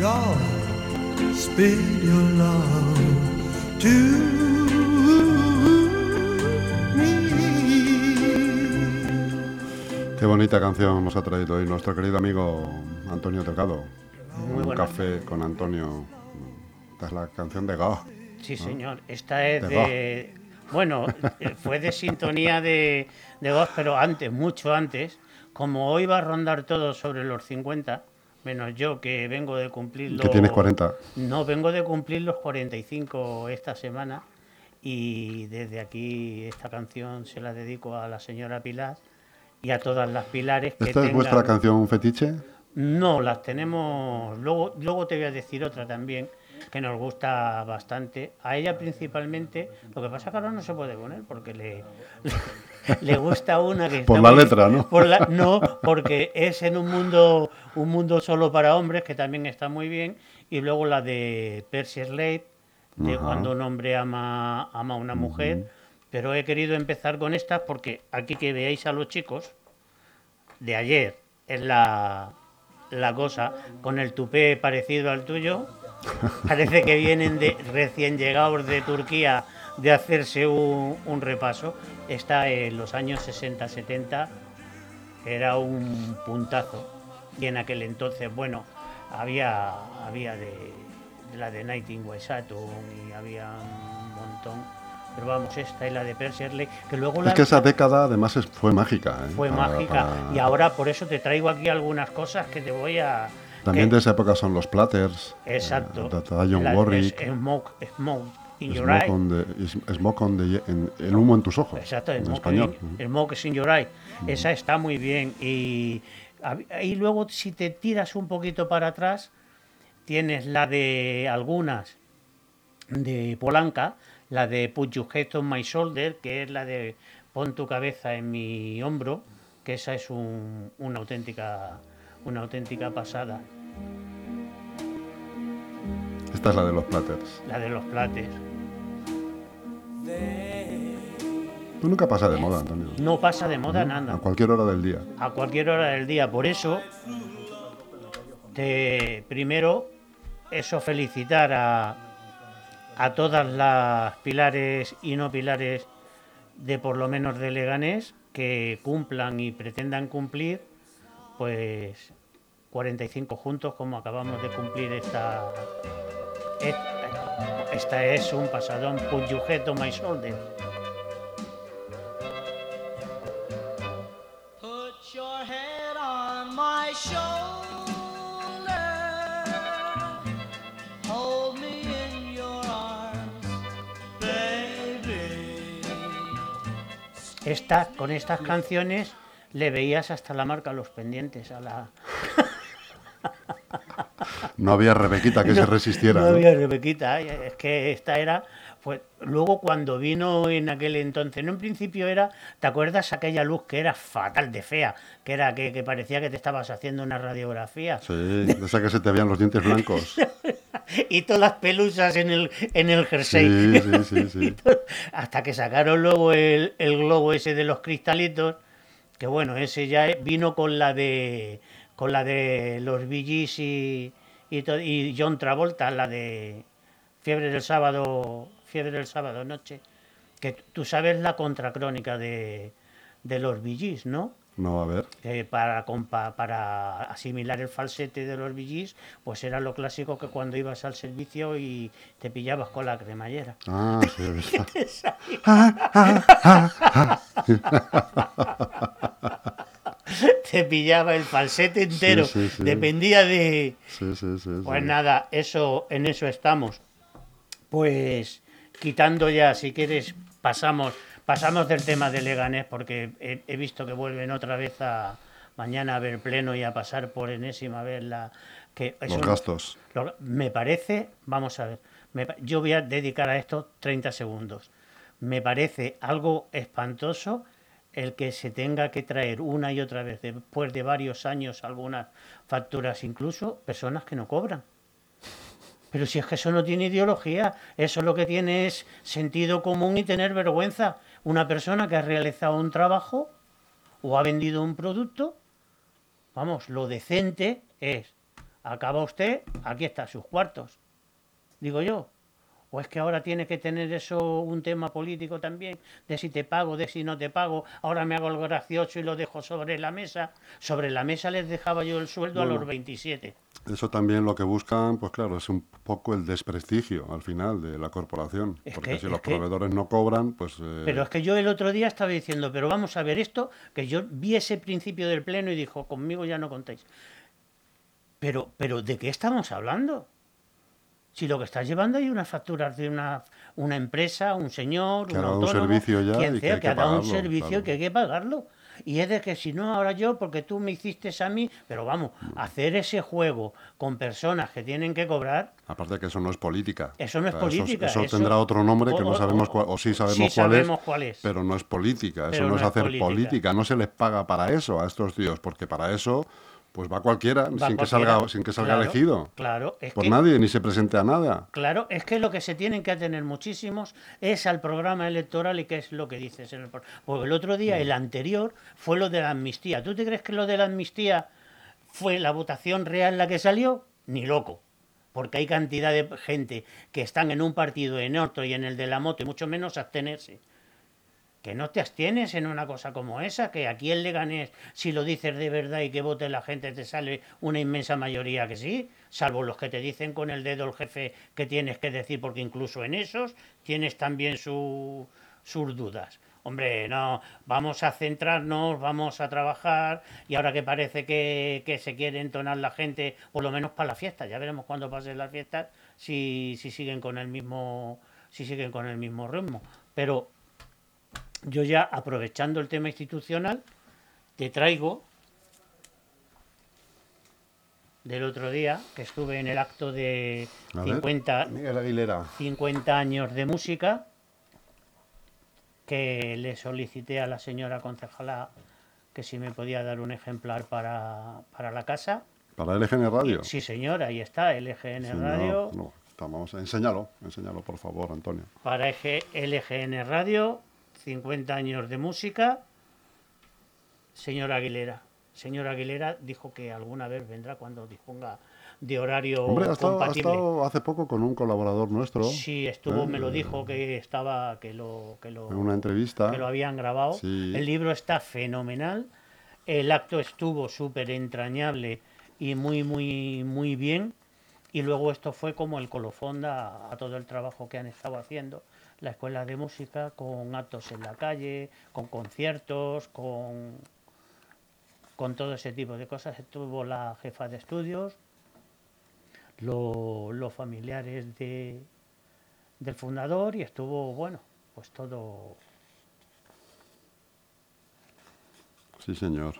God speed your love to Qué bonita canción nos ha traído hoy nuestro querido amigo Antonio Tocado. Muy Un buena. café con Antonio. Esta es la canción de Gao. Sí, señor. Esta es De de. Bueno, eh, fue de sintonía de, de voz, pero antes, mucho antes. Como hoy va a rondar todo sobre los 50, menos yo que vengo de cumplir los. Que tienes 40. No, vengo de cumplir los 45 esta semana. Y desde aquí esta canción se la dedico a la señora Pilar y a todas las pilares que ¿Esta es vuestra tengan- canción fetiche? no, las tenemos. Luego, luego te voy a decir otra también que nos gusta bastante. A ella principalmente. Lo que pasa es que ahora no se puede poner porque le, le gusta una que Por la muy- letra, ¿no? por la- no, porque es en un mundo un mundo solo para hombres que también está muy bien. Y luego la de Percy Slade, de Ajá. cuando un hombre ama, ama a una mujer. Pero he querido empezar con estas porque aquí que veáis a los chicos de ayer es la, la cosa con el tupé parecido al tuyo. Parece que vienen de recién llegados de Turquía de hacerse un, un repaso. Está en los años 60-70, era un puntazo. Y en aquel entonces, bueno, había, había de, de la de Nightingale Saturn y había un montón. Pero vamos, esta es la de Percy Shelley, que luego la Es que esa década además fue mágica. ¿eh? fue Para- mágica. para- Y ahora por eso te traigo aquí algunas cosas que te voy a. También que- de esa época son los Platters. Exacto. eh, de La- Warwick. es- Smoke, smoke in your Smoke eye. on the, is- smoke on the- en- el humo en tus ojos. Exacto, en Smoke español. in, Smoke in your eye. Esa está muy bien. Y, y luego, si te tiras un poquito para atrás, tienes la de algunas de Polanca, la de Put Your Head on My Shoulder, que es la de Pon tu cabeza en mi hombro, que esa es un- una auténtica una auténtica pasada. Esta es la de los Platters. La de los plates. Tú nunca pasa de moda, Antonio. No pasa de moda A nada. cualquier hora del día. A cualquier hora del día. Por eso, te, primero, eso felicitar a, a todas las pilares y no pilares de por lo menos de Leganés que cumplan y pretendan cumplir, pues 45 juntos como acabamos de cumplir esta. Esta, esta es un pasadón Put your head on my shoulder. Put your head on my shoulder. Hold me in your arms, baby. Esta, con estas canciones le veías hasta la marca los pendientes a la. No había Rebequita que se resistiera. No ¿no? había Rebequita, es que esta era. Pues luego cuando vino en aquel entonces, no en principio era, ¿te acuerdas aquella luz que era fatal de fea? Que era que, que parecía que te estabas haciendo una radiografía. Sí, de esa que se te veían los dientes blancos. Y todas las pelusas en el, en el jersey. Sí, sí, sí, todo- Hasta que sacaron luego el, el globo ese de los cristalitos, que bueno, ese ya vino con la de con la de los Gees y, y, y John Travolta, la de Fiebre del sábado, Fiebre del sábado noche, que tú sabes la contracrónica de, de los Gees, ¿no? No, a ver. para, compa- para asimilar el falsete de los VGs, pues era lo clásico que cuando ibas al servicio y te pillabas con la cremallera. Ah, sí, visto. Te pillaba el falsete entero, sí, sí. dependía de... Sí, sí, sí. Pues nada, eso, en eso estamos. Pues quitando ya, si quieres, pasamos, pasamos del tema de Leganés, porque he, he visto que vuelven otra vez a mañana a ver pleno y a pasar por enésima vez la que Los gastos. Lo- me parece, vamos a ver, me yo voy a dedicar a esto 30 segundos. Me parece algo espantoso el que se tenga que traer una y otra vez, después de varios años, algunas facturas, incluso personas que no cobran. Pero si es que eso no tiene ideología, eso lo que tiene es sentido común y tener vergüenza. Una persona que ha realizado un trabajo o ha vendido un producto, vamos, lo decente es acaba usted, aquí está, sus cuartos. Digo yo. ¿O es que ahora tiene que tener eso un tema político también? De si te pago, de si no te pago. Ahora me hago el gracioso y lo dejo sobre la mesa. Sobre la mesa les dejaba yo el sueldo a los 27. Eso también lo que buscan, pues claro, es un poco el desprestigio al final de la corporación. Es porque que- si los que- proveedores no cobran, pues... eh, Pero es que yo el otro día estaba diciendo, pero vamos a ver esto, que yo vi ese principio del pleno y dijo, conmigo ya no contáis. Pero, pero ¿de qué estamos hablando? Si lo que estás llevando hay unas facturas de una, una empresa, un señor, Que un ha dado un autónomo, servicio ya quien sea, que, que ha dado un servicio claro. que hay que pagarlo. Y es de que si no, ahora yo, porque tú me hiciste a mí, pero vamos, hacer ese juego con personas que tienen que cobrar, Aparte que eso no es política. Eso no es O política, Eso, eso- tendrá otro nombre que o- no sabemos o- cuál, o sí sabemos, sí cuál, sabemos es, cuál es. pero no es política. Eso no, es hacer política. política. No se les paga para eso a estos tíos, porque para eso pues va cualquiera Va sin, Que cualquiera. salga, sin que salga Claro, elegido. Claro, es Por que, nadie, ni se presente a nada. Claro, es que lo que se tienen que atener muchísimos es al programa electoral y qué es lo que dices en el Porque el otro Mm. día, el anterior, fue lo de la amnistía. ¿Tú te crees que lo de la amnistía fue la votación real la que salió? Ni loco. Porque hay cantidad de gente que están en un partido, en otro y en el de la moto, y mucho menos abstenerse. Que no te abstienes en una cosa como esa, que aquí en Leganés, si lo dices de verdad y que vote la gente, te sale una inmensa mayoría que sí, salvo los que te dicen con el dedo el jefe que tienes que decir, porque incluso en esos tienes también su- sus dudas. Hombre, no, vamos a centrarnos, vamos a trabajar, y ahora que parece que, que se quiere entonar la gente, por lo menos para la fiesta, ya veremos cuando pasen las fiestas, si, si siguen con el mismo, si siguen con el mismo ritmo. Pero yo ya aprovechando el tema institucional, te traigo del otro día, que estuve en el acto de A ver, 50, Miguel Aguilera. 50 años de música, que le solicité a la señora concejala que si me podía dar un ejemplar para, para la casa. Para LGN Radio. Sí, señora, ahí está, LGN no, Radio. no, estamos, enséñalo, enséñalo, por favor, Antonio. para LGN Radio, 50 años de música. Señor Aguilera. Señor Aguilera dijo que alguna vez vendrá cuando disponga de horario Hombre, ha estado, ha compatible. estado hace poco con un colaborador nuestro. Sí, estuvo, ¿eh? me lo dijo que estaba, que lo, que lo, En una entrevista. que lo habían grabado. Sí. El libro está fenomenal. El acto estuvo súper entrañable y muy, muy, muy bien. Y luego esto fue como el colofón a, a todo el trabajo que han estado haciendo. La escuela de música con actos en la calle, con conciertos, con, con todo ese tipo de cosas. Estuvo la jefa de estudios, lo- los familiares de, del fundador y estuvo, bueno, pues todo Sí, señor.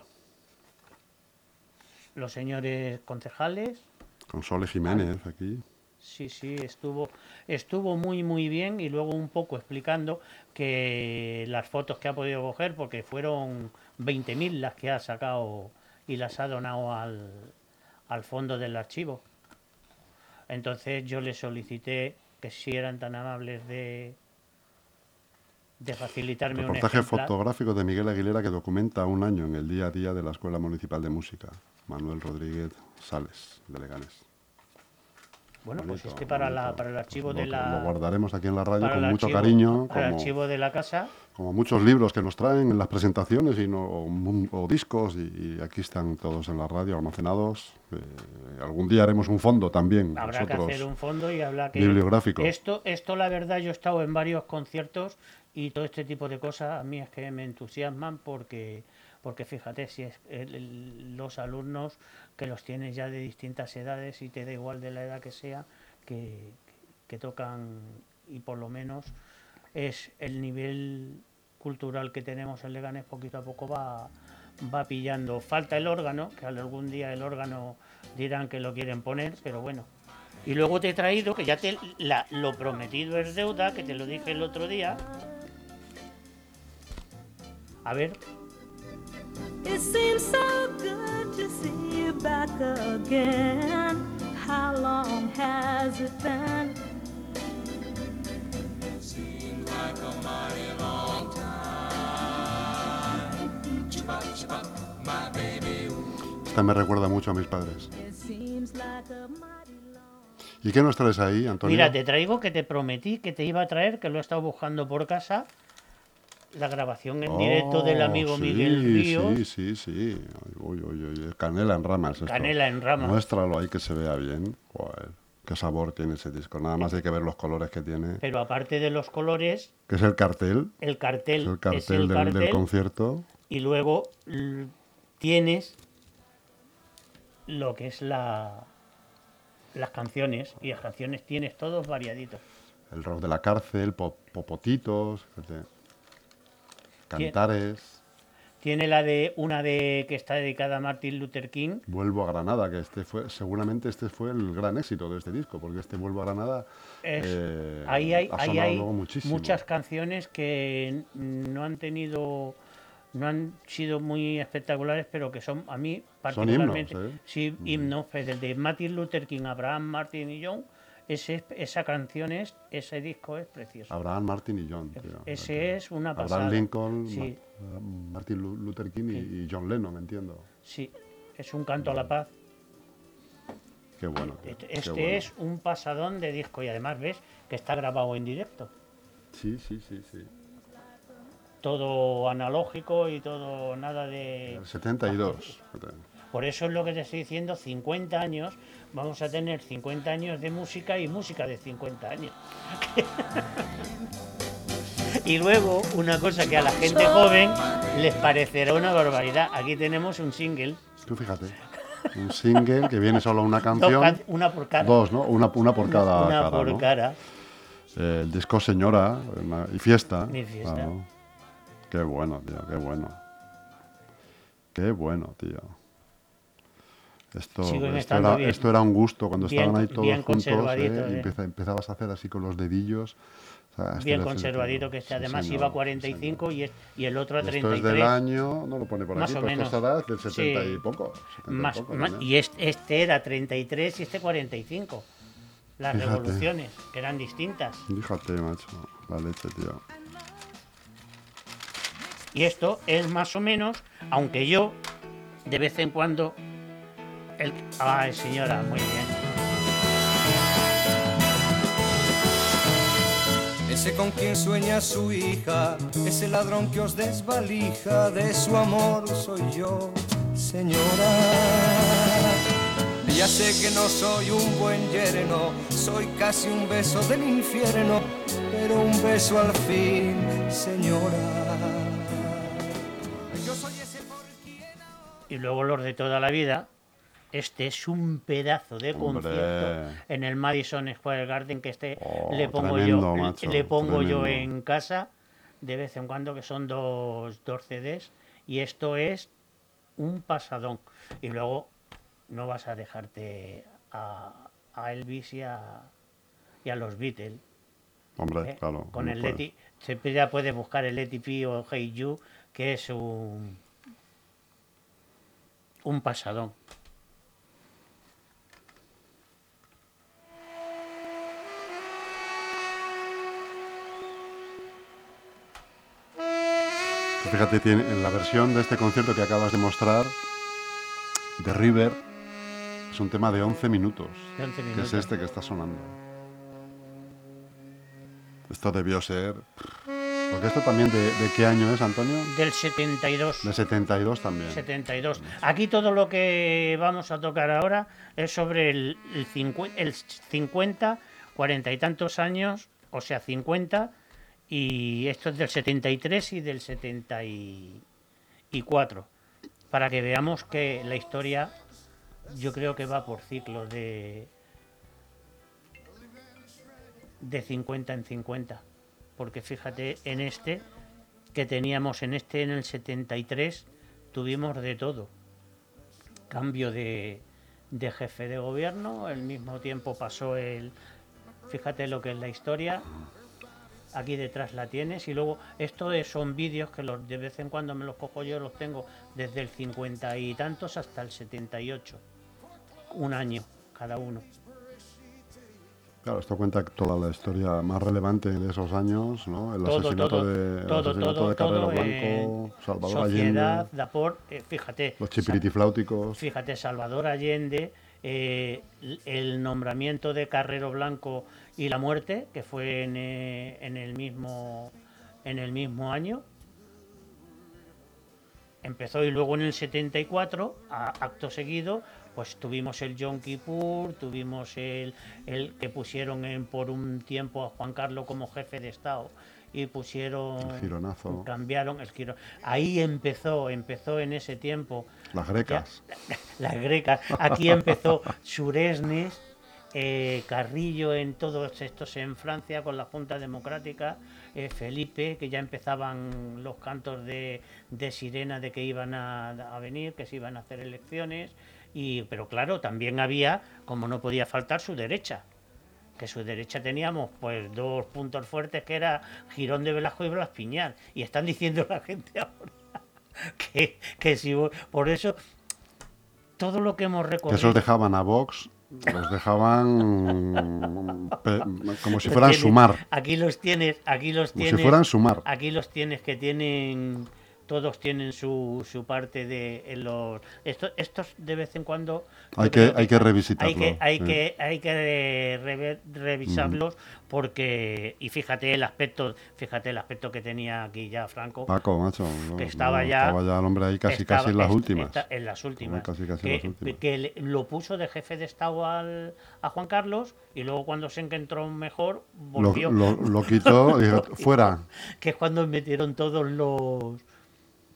los señores concejales. Con Sole Jiménez aquí. Sí, sí, estuvo, estuvo muy, muy bien y luego un poco explicando que las fotos que ha podido coger, porque fueron 20.000 las que ha sacado y las ha donado al, al fondo del archivo. Entonces yo le solicité que si eran tan amables de, de facilitarme un Reportaje fotográfico de Miguel Aguilera que documenta un año en el día a día de la Escuela Municipal de Música. Manuel Rodríguez Sales, de Leganés. Bueno, pues Bonito, este para, la, para el archivo Lo- de la... Lo guardaremos aquí en la radio con el mucho archivo- cariño, para el como, archivo de la casa. como muchos libros que nos traen en las presentaciones y no, o, o discos, y, y aquí están todos en la radio almacenados. Eh, algún día haremos un fondo también, Habrá nosotros. que hacer un fondo y habla que bibliográfico. Esto, esto la verdad, yo he estado en varios conciertos y todo este tipo de cosas a mí es que me entusiasman porque, porque fíjate, si es los alumnos que los tienes ya de distintas edades y te da igual de la edad que sea, que, tocan y por lo menos es el nivel cultural que tenemos en Leganés poquito a poco va, va pillando. Falta el órgano, que algún día el órgano dirán que lo quieren poner, pero bueno. Y luego te he traído, que ya te lo prometido es deuda, que te lo dije el otro día. A ver, It seems so good to see you back again. How long has it been? Esta me recuerda mucho a mis padres. Seems like a ¿Y qué nos traes ahí, Antonio? Mira, te traigo que te prometí que te iba a traer, que lo he estado buscando por casa, la grabación en directo del Oh, amigo sí, Miguel Ríos. Sí, sí, sí. Uy, uy, uy, Canela en ramas. esto. Canela en ramas. Muéstralo ahí que se vea bien. Joder, qué sabor tiene ese disco. Nada más hay que ver los colores que tiene. Pero aparte de los colores, Que es el cartel. el cartel Es el es cartel, el del, concierto. y luego tienes lo que es la las canciones y las canciones tienes todos variaditos. El rock de la cárcel, po- popotitos, fíjate. Cantares. Tiene la de una de que está dedicada a Martin Luther King. Vuelvo a Granada, que este fue, seguramente este fue el gran éxito de este disco, porque este Vuelvo a Granada Es- eh, ahí hay, ha ahí sonado hay muchas canciones que no han tenido, no han sido muy espectaculares, pero que son a mí particularmente, himnos, ¿eh? sí, himnos, pues el de Martin Luther King, Abraham, Martin y John, ese, esa canción es, ese disco es precioso. Abraham, Martin y John. tío. Ese es una pasada. Abraham Lincoln, Sí, Ma- Martin Lu- Luther King y- y, John Lennon, entiendo. sí, es un canto a la paz. Qué bueno. tío, Este, qué este bueno. es un pasadón de disco y además ves que está grabado en directo. Sí, sí, sí, sí. Todo analógico y todo nada de... El 72. fíjate. Por eso es lo que te estoy diciendo, 50 años, vamos a tener 50 años de música y música de 50 años. y luego, una cosa que a la gente joven les parecerá una barbaridad. Aquí tenemos un single, Tú fíjate. Un single que viene solo una canción. can- una por cada. Dos, ¿no? Una, una por cada una cara, por ¿no? cara. Eh, el disco Señora una- y Fiesta. Y Fiesta. claro. Qué bueno, tío, qué bueno. Qué bueno, tío. Esto, esto, era, bien- esto era un gusto cuando bien- estaban ahí todos juntos. ¿eh? Y eh. empeza- empezabas a hacer así con los dedillos. Este Bien conservadito que sí, este además señor, iba a sí, 45 y, es- y el otro a señor. 33. Esto es del año, no lo pone por Más aquí, o esto menos. será del 70 Sí. y poco. 70 y Más- poco, más- ¿no? y este, este era 33 y este 45. Las Fíjate. revoluciones, que eran distintas. Fíjate, macho, la leche, tío. Y esto es más o menos, aunque yo de vez en cuando. El... Ay, señora, muy bien. Ese con quien sueña su hija, ese ladrón que os desvalija, de su amor soy yo, señora. Ya sé que no soy un buen yerno, soy casi un beso del infierno, pero un beso al fin, señora. Yo soy ese por quien Y luego los de toda la vida. Este es un pedazo de Hombre. concierto en el Madison Square Garden que este Oh, le pongo tremendo, yo macho, le pongo yo en casa de vez en cuando que son dos, dos CDs y esto es un pasadón y luego no vas a dejarte a, a Elvis y a, y a los Beatles Hombre, ¿eh? claro. con el. Leti siempre ya puedes buscar el Leti P o Hey You que es un un pasadón Fíjate, tiene, en la versión de este concierto que acabas de mostrar, de River, es un tema de 11 minutos, de 11 que es minutos. este que está sonando. Esto debió ser... Porque esto también, de, de qué año es, Antonio? del 72 De 72 también. 72. Aquí todo lo que vamos a tocar ahora es sobre el, el, cincue- el 50, 40 y tantos años, o sea, 50, y esto es del 73 y del 74. Para que veamos que la historia yo creo que va por ciclos de, de 50 en 50. Porque fíjate en este, que teníamos en este en el 73 tuvimos de todo. Cambio de, de jefe de gobierno, al mismo tiempo pasó el... Fíjate lo que es la historia. Aquí detrás la tienes y luego esto es- son vídeos que los, de vez en cuando me los cojo yo, los tengo desde el 50 y tantos hasta el 78. Un año cada uno. Claro, esto cuenta toda la historia más relevante de esos años, ¿no? El todo, asesinato todo, de, el todo, asesinato todo, de Carrero Blanco, Salvador sociedad, Allende, Dapor, eh, fíjate, los chipiritifláuticos. Fíjate, Salvador Allende, eh, el nombramiento de Carrero Blanco y la muerte, que fue en, eh, en el mismo en el mismo año. Empezó y luego en el 74, a- acto seguido, pues tuvimos el Yom Kippur, tuvimos el, el que pusieron en, por un tiempo a Juan Carlos como jefe de Estado y pusieron El gironazo. cambiaron el giro. Ahí empezó, empezó en ese tiempo Las grecas. las grecas. Aquí empezó Suresnes, eh, Carrillo en todos estos en Francia con la Junta Democrática, eh, Felipe, que ya empezaban los cantos de, de sirena de que iban a, a venir, que se iban a hacer elecciones. Y, pero claro, también había, como no podía faltar, su derecha. Que su derecha teníamos pues dos puntos fuertes que era Girón de Velasco y Blas Piñar. Y están diciendo la gente ahora que, que si por eso todo lo que hemos Que recorrido. esos dejaban a Vox, los dejaban pe- como si fueran tienes- sumar. Aquí los tienes, aquí los Como tienes. si fueran sumar. Aquí los tienes que tienen. Todos tienen su, su parte de en los. Esto, estos de vez en cuando. Hay que- hay que revisitarlo, Hay que, hay sí. que, hay que revisarlos porque. Y fíjate el aspecto, fíjate el aspecto que tenía aquí ya Franco. Paco, macho. no, que estaba no, ya Estaba ya el hombre ahí casi, estaba- casi en las últimas. en las últimas. Casi, casi en que, las últimas. que le- lo puso de jefe de Estado al, a Juan Carlos y luego cuando se encontró mejor volvió. lo- lo quitó y fuera. que es cuando metieron todos los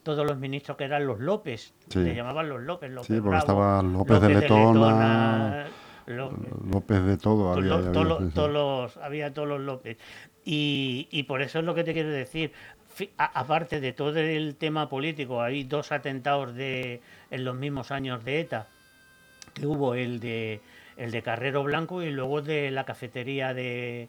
todos los ministros que eran los López. Sí. Le llamaban los López. López Sí, porque Bravo, estaba López de Letona, López de todo to- había. había, to- sí, todos los- había todos los López. Y, y por eso es lo que te quiero decir. Aparte de todo el tema político, hay dos atentados de, en los mismos años de ETA, que hubo el de, el de Carrero Blanco y luego de la cafetería de,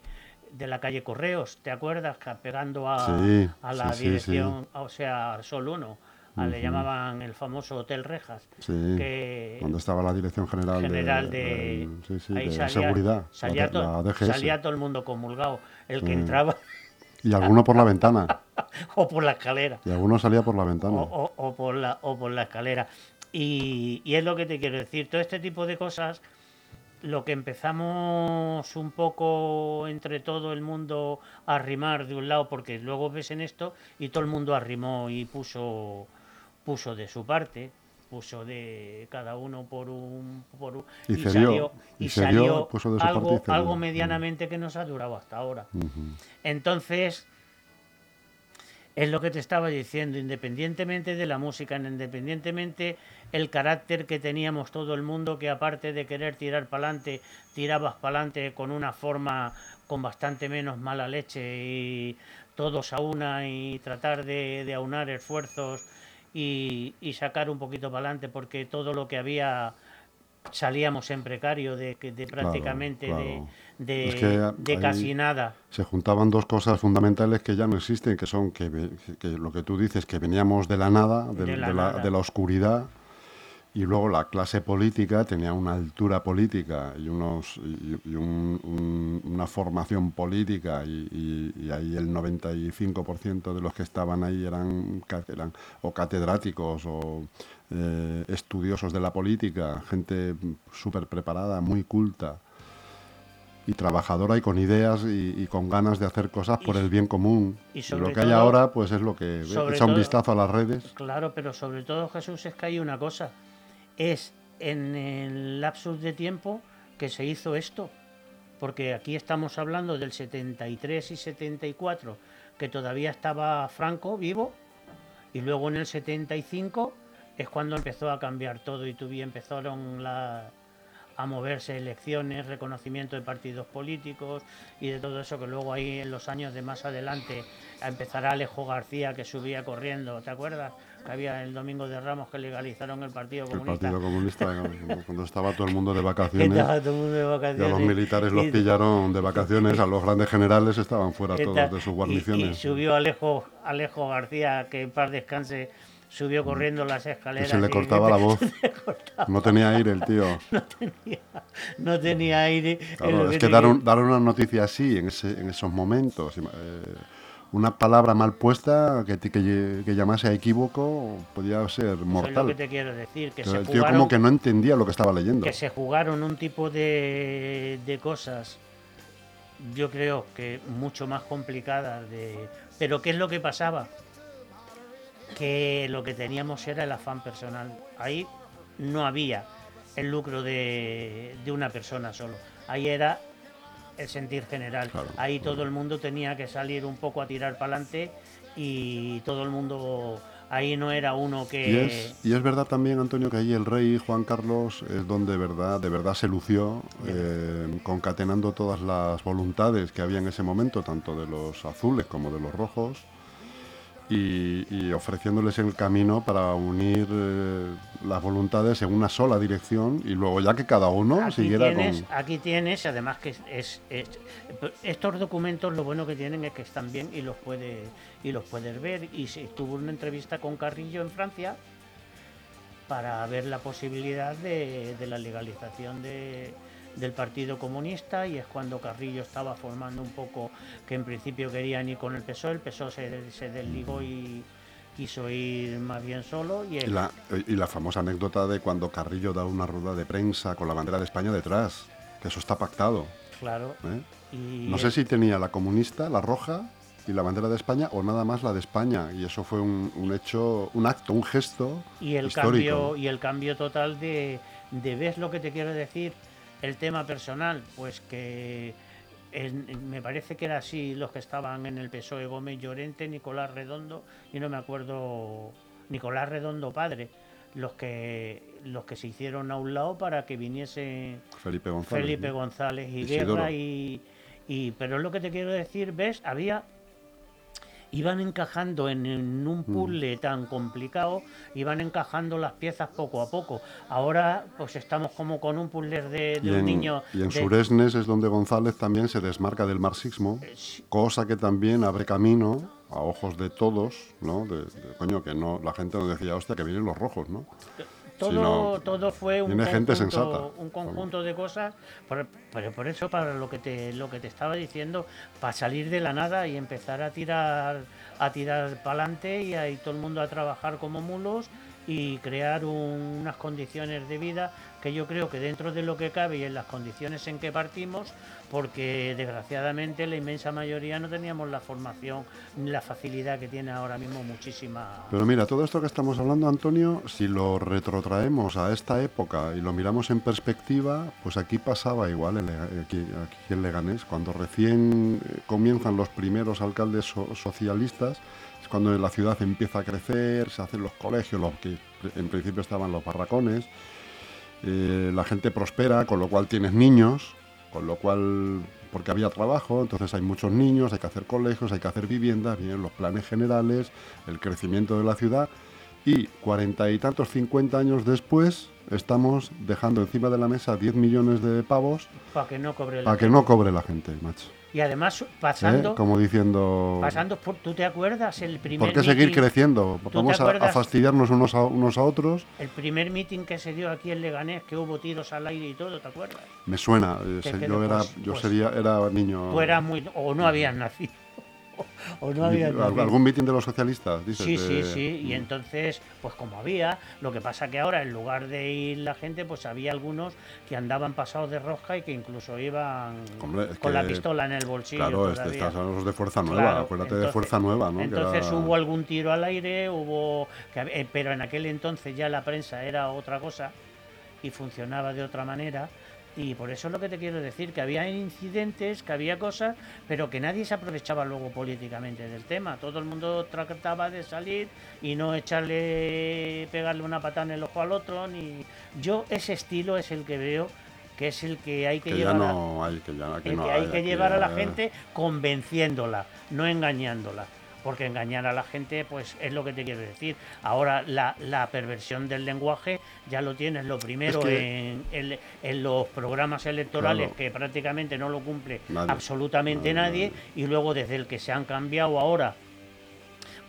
de la calle Correos, ¿te acuerdas? Que Pegando a, Sí, a la sí, sí, dirección, o sea, Sol 1, a- le llamaban el famoso Hotel Rejas. Sí, que donde estaba la Dirección General, general de, de, del- sí, sí, ahí de salía, Seguridad, salía, la, to- la DGS. salía todo el mundo comulgado el que entraba Y alguno por la ventana. o por la escalera Y alguno salía por la ventana. o, o- o por la o por la escalera y, y es lo que te quiero decir todo este tipo de cosas lo que empezamos un poco entre todo el mundo a arrimar de un lado porque luego ves en esto y todo el mundo arrimó y puso puso de su parte puso de cada uno por un por un- Y salió y y cedió, salió puso de su parte y algo algo Mm. medianamente que nos ha durado hasta ahora. Entonces, es lo que te estaba diciendo, independientemente de la música, independientemente el carácter que teníamos todo el mundo, que aparte de querer tirar para adelante, tirabas para adelante con una forma con bastante menos mala leche y todos a una y tratar de, aunar esfuerzos y, y sacar un poquito para adelante, porque todo lo que había salíamos en precario de, de prácticamente de- claro. de, Es que de casi nada. Se juntaban dos cosas fundamentales que ya no existen, que son que, que lo que tú dices, que veníamos de la nada, de, la de la, nada. de la oscuridad, y luego la clase política tenía una altura política y, unos, y, y un- un- una formación política, y, y- y ahí el 95% de los que estaban ahí eran, eran o catedráticos o eh, estudiosos de la política, gente súper preparada, muy culta y trabajadora y con ideas y, y con ganas de hacer cosas por el bien común. y Y sobre lo que hay ahora, pues es lo que echa un todo- vistazo a las redes. Claro, pero sobre todo Jesús es que hay una cosa, es en el lapsus de tiempo que se hizo esto, porque aquí estamos hablando del 73 y 74, que todavía estaba Franco vivo, y luego en el 75 es cuando empezó a cambiar todo y tuvi- empezaron la- a moverse elecciones, reconocimiento de partidos políticos y de todo eso que luego ahí en los años de más adelante empezará Alejo García que subía corriendo, ¿te acuerdas? Que había el domingo de Ramos que legalizaron el Partido El Comunista. Partido Comunista, cuando- estaba todo el mundo de vacaciones, estaba todo el mundo de y a vacaciones. los militares los y- pillaron de vacaciones, a los grandes generales estaban fuera todos de sus y- guarniciones. Y, subió Alejo, Alejo García, que en paz descanse, subió corriendo las Que escaleras. se le y- cortaba la voz. No tenía aire el tío. no tenía aire. Claro, lo es que tenía- dar, un- dar una noticia así en, ese- en esos momentos, eh, una palabra mal puesta que, que, que llamase a equívoco podía ser Eso es lo mortal. que te quiero decir, que Pero se el tío jugaron, como que no entendía lo que estaba leyendo. que se jugaron un tipo de, de cosas, yo creo que mucho más complicadas. De, pero ¿qué es lo que pasaba? Que lo que teníamos era el afán personal. Ahí no había el lucro de, de una persona solo. Ahí era el sentir general. Claro, Ahí todo el mundo tenía que salir un poco a tirar para adelante y todo el mundo... Ahí no era uno que... Y es, y es verdad también, Antonio, que ahí el rey Juan Carlos es donde verdad, de verdad se lució, eh, concatenando todas las voluntades que había en ese momento, tanto de los azules como de los rojos, y, y ofreciéndoles el camino para unir eh, las voluntades en una sola dirección y luego ya que cada uno Aquí siguiera tienes, con... aquí tienes, además que es, es- es- estos documentos lo bueno que tienen es que están bien y los puede y los puedes ver. Y se tuvo una entrevista con Carrillo en Francia para ver la posibilidad de, de la legalización de- del Partido Comunista y es cuando Carrillo estaba formando un poco que en principio querían ir con el PSOE, el PSOE se, se desligó y quiso ir más bien solo y el, la, y la famosa anécdota de cuando Carrillo da una rueda de prensa con la bandera de España detrás, que eso está pactado. claro ¿eh? y No sé si tenía la comunista, la roja y la bandera de España o nada más la de España. Y eso fue un, un hecho, un acto, un gesto y el histórico. cambio y el cambio total de, de ves lo que te quiero decir el tema personal pues que en- me parece que era así los que estaban en el PSOE Gómez Llorente Nicolás Redondo y no me acuerdo Nicolás Redondo padre los que los que se hicieron a un lado para que viniese Felipe González. Felipe ¿no? González y Isidoro. Guerra y, y pero es lo que te quiero decir ves había iban encajando en, en Mm. un puzzle tan complicado, iban encajando las piezas poco a poco. Ahora, pues estamos como con un puzzle de, de Y un en, niño. y en de- Suresnes es donde González también se desmarca del marxismo, sí. cosa que también abre camino a ojos de todos, ¿no? De, de- coño, que no, la gente nos decía, hostia, que vienen los rojos, ¿no? Todo, fue un conjunto, gente sensata. un conjunto de cosas, por- pero por eso para lo que te lo que te estaba diciendo, para salir de la nada y empezar a tirar a tirar para adelante y ahí todo el mundo a trabajar como mulos y crear un- unas condiciones de vida que yo creo que dentro de lo que cabe y en las condiciones en que partimos, porque desgraciadamente la inmensa mayoría no teníamos la formación la facilidad que tiene ahora mismo muchísima. Pero mira, todo esto que estamos hablando, Antonio, si lo retrotraemos a esta época y lo miramos en perspectiva, pues aquí pasaba igual en Lega- aquí, en Leganés, cuando recién eh, comienzan los primeros alcaldes so- socialistas, cuando la ciudad empieza a crecer, se hacen los colegios, los que en principio estaban los barracones, eh, la gente prospera, con lo cual tienes niños, con lo cual, porque había trabajo, entonces hay muchos niños, hay que hacer colegios, hay que hacer viviendas, vienen los planes generales, el crecimiento de la ciudad, y cuarenta y tantos, cincuenta años después, estamos dejando encima de la mesa 10 millones de pavos para que no cobre la para que no cobre la gente, macho. Y además ¿Eh? pasando, Como diciendo, pasando por, ¿tú te acuerdas el primer ¿por qué seguir mitin- creciendo? Vamos a, a fastidiarnos unos a, unos a otros. El primer meeting que se dio aquí en Leganés, que hubo tiros al aire y todo, ¿te acuerdas? Me suena, eh, yo era, pues- yo pues- sería, era niño. Tú eras muy... o no habías nacido. O no habías ¿Al- nacido. ¿Algún mitin de los socialistas? Dices, Sí, sí, de- sí. Y entonces, pues como había, lo que pasa que ahora en lugar de ir la gente, pues había algunos que andaban pasados de rosca y que incluso iban Hombre, con la pistola en el bolsillo. Claro, este, estás hablando de Fuerza Nueva, Claro, acuérdate de entonces- Fuerza Nueva, Entonces era- hubo algún tiro al aire, hubo, eh, pero en aquel entonces ya la prensa era otra cosa y funcionaba de otra manera. Y por eso es lo que te quiero decir, que había incidentes, que había cosas, pero que nadie se aprovechaba luego políticamente del tema. Todo el mundo trataba de salir y no echarle, pegarle una patada en el ojo al otro. Ni yo ese estilo es el que veo que es el que hay que, a- hay, que ya que el no que hay que aquí llevar a la gente convenciéndola, no engañándola. Porque engañar a la gente, pues es lo que te quiero decir. Ahora, la, la perversión del lenguaje ya lo tienes lo primero Es que- en, en- en los programas electorales, Claro. que prácticamente no lo cumple Nadie. absolutamente Nadie, y luego desde el que se han cambiado ahora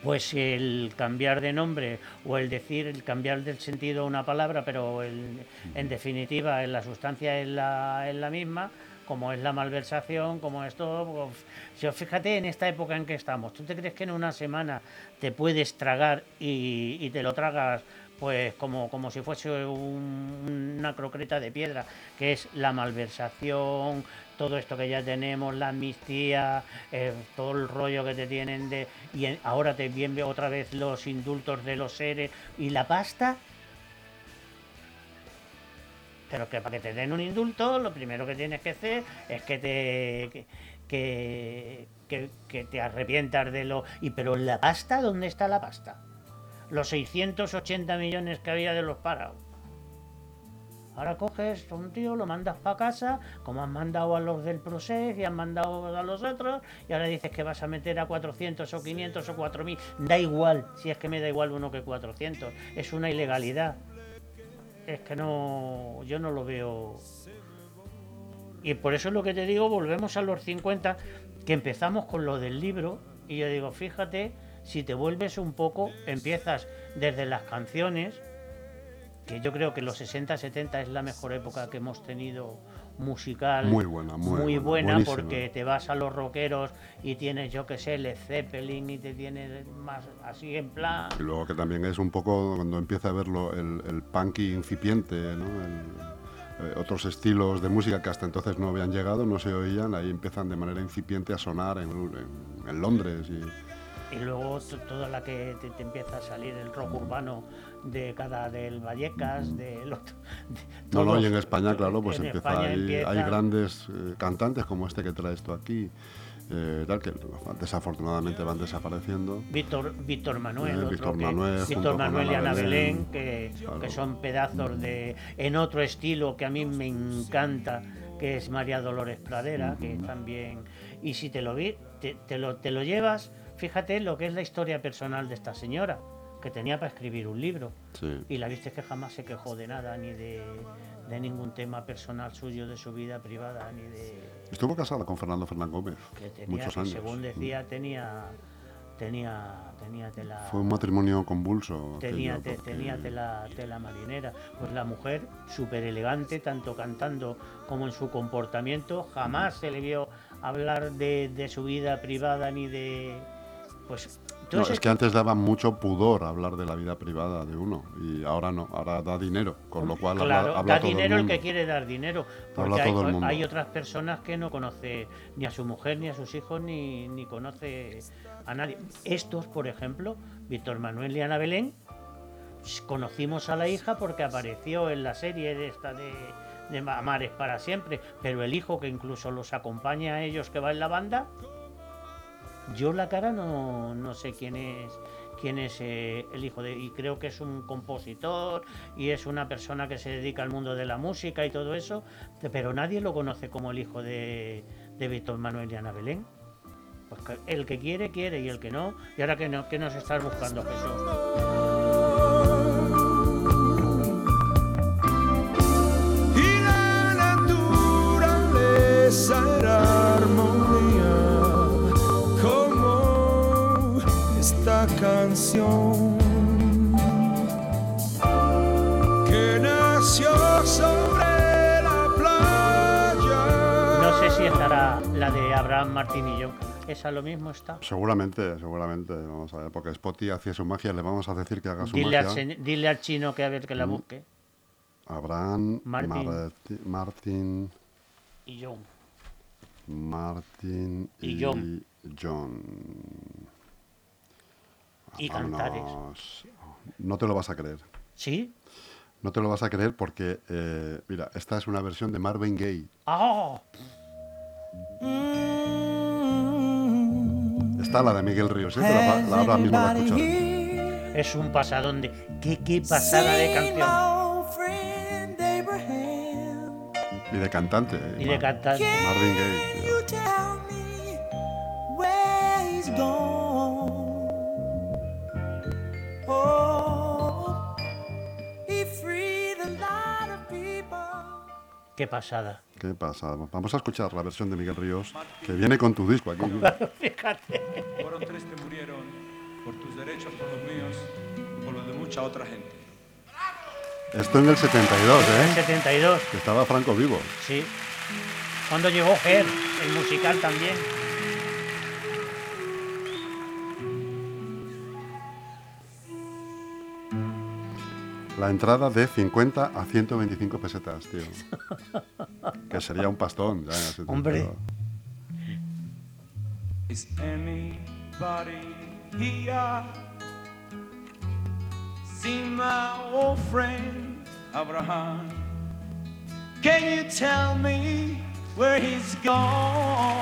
Pues el cambiar de nombre o el decir, el cambiar del sentido a una palabra, pero el- en definitiva la sustancia es la, es la misma, como es la malversación, como es todo. pues, si fíjate en esta época en que estamos, ¿tú te crees que en una semana te puedes tragar y, y te lo tragas pues como, como si fuese un- una croqueta de piedra, que es la malversación, todo esto que ya tenemos, la amnistía, eh, todo el rollo que te tienen de... Y ahora te vienen otra vez los indultos de los seres y la pasta. Pero que para que te den un indulto, lo primero que tienes que hacer es que te... que- que, te arrepientas de lo... Y pero la pasta, ¿dónde está la pasta? Los 680 millones que había de los parados. Ahora coges a un tío, lo mandas para casa, como has mandado a los del Procés y has mandado a los otros, y ahora dices que vas a meter a 400 o 500 o 4000. Da igual, si es que me da igual uno que 400. Es una ilegalidad. Es que no, yo no lo veo. Y por eso es lo que te digo, volvemos a los 50, que empezamos con lo del libro, y yo digo, fíjate, si te vuelves un poco, empiezas desde las canciones, que yo creo que los 60-70 es la mejor época que hemos tenido musical. Muy buena, muy buena, porque te vas a los rockeros y tienes, yo que sé, Led Zeppelin y te tienes más así en plan... Y luego que también es un poco cuando empieza a verlo el, el punky incipiente, ¿no? El- eh, otros estilos de música que hasta entonces no habían llegado, no se oían, ahí empiezan de manera incipiente a sonar en, en- en Londres. Y, Y luego to- toda la que te, te empieza a salir el rock urbano de cada del Vallecas, del otro. de no, no, todos. y en España, claro, pues En empieza, España empieza- hay grandes eh, cantantes como este que traes tú aquí, eh, tal, que desafortunadamente van desapareciendo. Víctor, Víctor Manuel, Eh, Víctor Manuel, Víctor Manuel y Ana Belén. Belén, que, Claro. que son pedazos de. en otro estilo que a mí me encanta, que es María Dolores Pradera, que también. Y si te lo vi, te, te lo, te lo llevas, fíjate lo que es la historia personal de esta señora, que tenía para escribir un libro. Sí. Y la viste que jamás se quejó de nada, ni de, de ningún tema personal suyo, de su vida privada, ni de Estuvo casada con Fernando Fernán Gómez que tenía, muchos que años. según decía, tenía, tenía, tenía tela, Fue un matrimonio convulso. tenía, aquello, te- porque- tenía tela, tela marinera. Pues la mujer, súper elegante, tanto cantando como en su comportamiento, jamás se le vio hablar de, de su vida privada ni de, pues, No, es que antes daba mucho pudor hablar de la vida privada de uno y ahora no, ahora da dinero, con lo cual habla- Claro, habla, da todo dinero el, mundo. que quiere dar dinero. Porque hay, otras personas que no conoce ni a su mujer, ni a sus hijos, ni, ni conoce a nadie. Estos, por ejemplo, Víctor Manuel y Ana Belén, s- conocimos a la hija porque apareció en la serie de esta de, de Amares para siempre, pero el hijo que incluso los acompaña a ellos que va en la banda, yo la cara no, no sé quién es quién es eh, el hijo de y creo que es un compositor y es una persona que se dedica al mundo de la música y todo eso pero nadie lo conoce como el hijo de, de Víctor Manuel y Ana Belén. Pues el que quiere quiere y el que no y ahora que no que nos estás buscando Jesús canción que nació sobre la playa. no sé si estará la de Abraham Martín y yo esa lo mismo está Seguramente, seguramente, vamos a ver, porque Spotty hacía su magia, le vamos a decir que haga su dile magia. dile al chino que a ver que la Mm. busque Abraham, Martín. Marti- Martín, y yo Martín Y John. John. Y cantares No te lo vas a creer. sí No te lo vas a creer porque, eh, mira, esta es una versión de Marvin Gaye. ¡Ah! Está la de Miguel Ríos, ¿eh? La, la ahora mismo la escuchas. Es un pasadón de. ¿Qué, qué pasada de canción? Y de cantante. ¿eh? Y de cantante. Marvin Gaye. tío. Qué pasada. ¿Qué pasa? Vamos a escuchar la versión de Miguel Ríos que viene con tu disco aquí. mira. Fíjate. Fueron tres que murieron por tus derechos, por los míos, por los de mucha otra gente. Esto en el 72, En el ¿eh? 72, Que estaba Franco vivo. sí. Cuando llegó Ger, el musical también. La entrada de 50 a 125 pesetas, tío. Que sería un pastón. Ya, en el 72. Hombre. Is anybody here? See my old friend Abraham. Can you tell me where he's gone?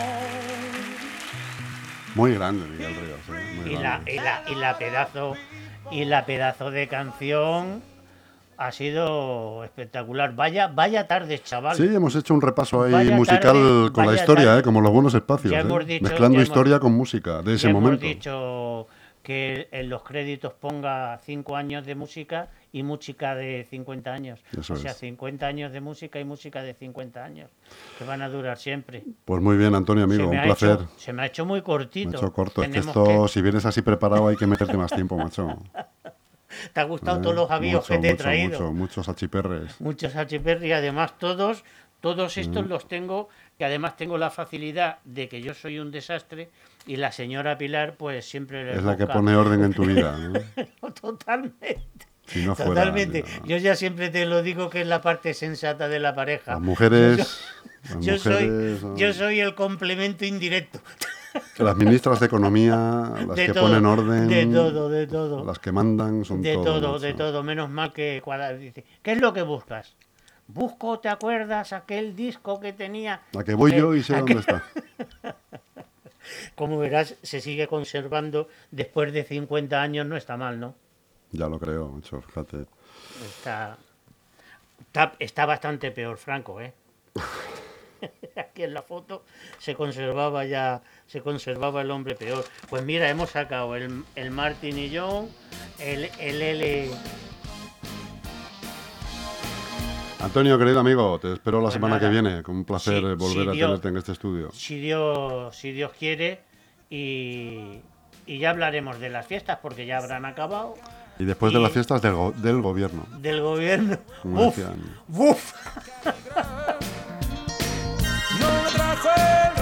Muy grande, Miguel Ríos. ¿eh? Muy Y la, grande. y la, y la pedazo y la pedazo de canción ha sido espectacular. Vaya, vaya tarde, chaval. Sí, hemos hecho un repaso ahí Vaya musical tarde, con la historia, tarde. ¿eh? como los buenos espacios. Ya ¿eh? hemos dicho- Mezclando ya hemos- historia con música de ese Ya momento. hemos dicho que en los créditos ponga 5 años de música y música de 50 años. Eso o sea, es. 50 años de música y música de 50 años, que van a durar siempre. Pues muy bien, Antonio, amigo, me un placer. hecho, se me ha hecho muy Me cortito. ha hecho corto. Es que esto, que- si vienes así preparado, hay que meterte más tiempo, macho. ¿Te ha gustado ¿Eh? todos los avíos Mucho, que te he mucho, traído? Mucho, muchos achiperres. muchos HP y además todos, todos Mm. estos los tengo, que además tengo la facilidad de que yo soy un desastre y la señora Pilar pues siempre Es la que pone orden en tu vida. ¿no? Totalmente. Si no fuera, Totalmente. mira, Yo ya siempre te lo digo que es la parte sensata de la pareja. Las mujeres. Yo, las yo soy, yo soy el complemento indirecto. Las ministras de Economía, las de que todo, ponen orden. De todo, de todo. Las que mandan son de todo. de todo. Menos mal que Cuadra dice, ¿qué es lo que buscas? Busco, ¿te acuerdas aquel disco que tenía? La que voy Aquel- yo y sé dónde está. Como verás, se sigue conservando después de 50 años, no está mal, ¿no? Ya lo creo, macho, fíjate. Está, está, está bastante peor, Franco, ¿eh? Aquí en la foto se conservaba ya, se conservaba el hombre peor. Pues mira, hemos sacado el, el Martin y John, el, el L. Antonio, querido amigo, te espero la Pues semana nada. que viene. Con un placer Sí, eh, volver sí, a Dios. tenerte en este estudio. Si Dios, si Dios quiere, y, y ya hablaremos de las fiestas porque ya habrán acabado. Y después de las fiestas del, go- del gobierno. Del gobierno. Como ¡Uf! decían. ¡Uf! away.